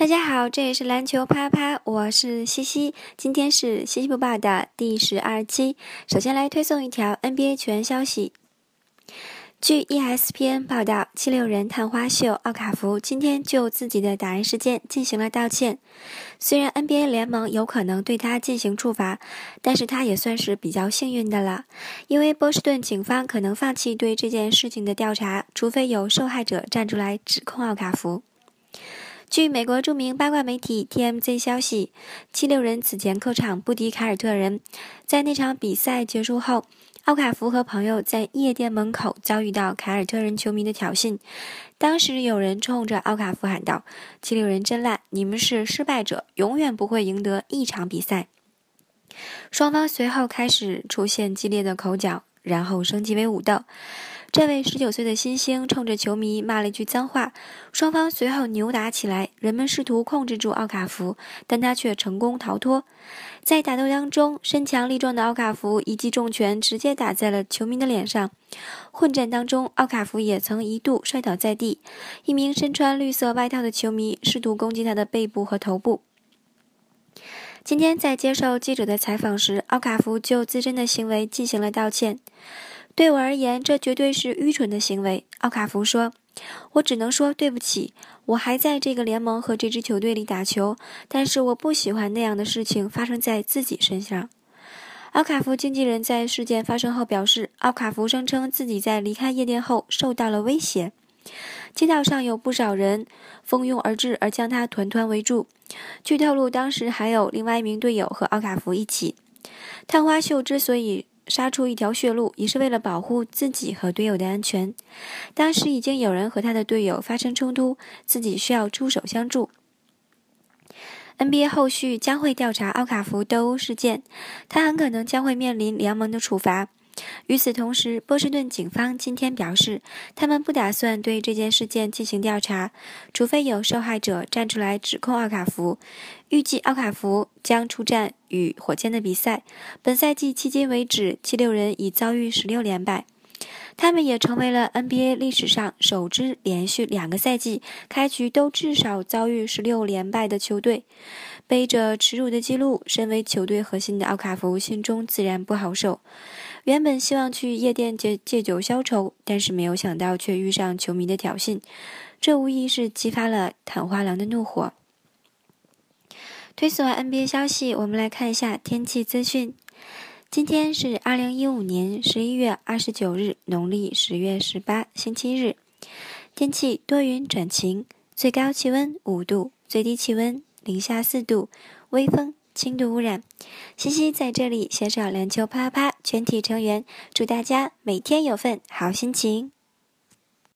大家好，这里是篮球啪啪，我是西西。今天是西西播报的第十二期。首先来推送一条 NBA 球员消息。据 ESPN 报道，七六人探花秀奥卡福今天就自己的打人事件进行了道歉。虽然 NBA 联盟有可能对他进行处罚，但是他也算是比较幸运的了，因为波士顿警方可能放弃对这件事情的调查，除非有受害者站出来指控奥卡福。据美国著名八卦媒体 TMZ 消息，七六人此前客场不敌凯尔特人，在那场比赛结束后，奥卡福和朋友在夜店门口遭遇到凯尔特人球迷的挑衅。当时有人冲着奥卡福喊道：“七六人真烂，你们是失败者，永远不会赢得一场比赛。”双方随后开始出现激烈的口角，然后升级为武斗。这位十九岁的新星冲着球迷骂了一句脏话，双方随后扭打起来。人们试图控制住奥卡福，但他却成功逃脱。在打斗当中，身强力壮的奥卡福一记重拳直接打在了球迷的脸上。混战当中，奥卡福也曾一度摔倒在地。一名身穿绿色外套的球迷试图攻击他的背部和头部。今天在接受记者的采访时，奥卡福就自身的行为进行了道歉。对我而言，这绝对是愚蠢的行为。奥卡福说：“我只能说对不起。我还在这个联盟和这支球队里打球，但是我不喜欢那样的事情发生在自己身上。”奥卡福经纪人在事件发生后表示，奥卡福声称自己在离开夜店后受到了威胁，街道上有不少人蜂拥而至，而将他团团围住。据透露，当时还有另外一名队友和奥卡福一起。探花秀之所以杀出一条血路，也是为了保护自己和队友的安全。当时已经有人和他的队友发生冲突，自己需要出手相助。NBA 后续将会调查奥卡福斗殴事件，他很可能将会面临联盟的处罚。与此同时，波士顿警方今天表示，他们不打算对这件事件进行调查，除非有受害者站出来指控奥卡福。预计奥卡福将出战与火箭的比赛。本赛季迄今为止，七六人已遭遇十六连败，他们也成为了 NBA 历史上首支连续两个赛季开局都至少遭遇十六连败的球队，背着耻辱的记录。身为球队核心的奥卡福心中自然不好受。原本希望去夜店借借酒消愁，但是没有想到却遇上球迷的挑衅，这无疑是激发了坦花狼的怒火。推送完 NBA 消息，我们来看一下天气资讯。今天是二零一五年十一月二十九日，农历十月十八，星期日。天气多云转晴，最高气温五度，最低气温零下四度，微风。轻度污染，西西在这里携手篮球啪啪全体成员，祝大家每天有份好心情。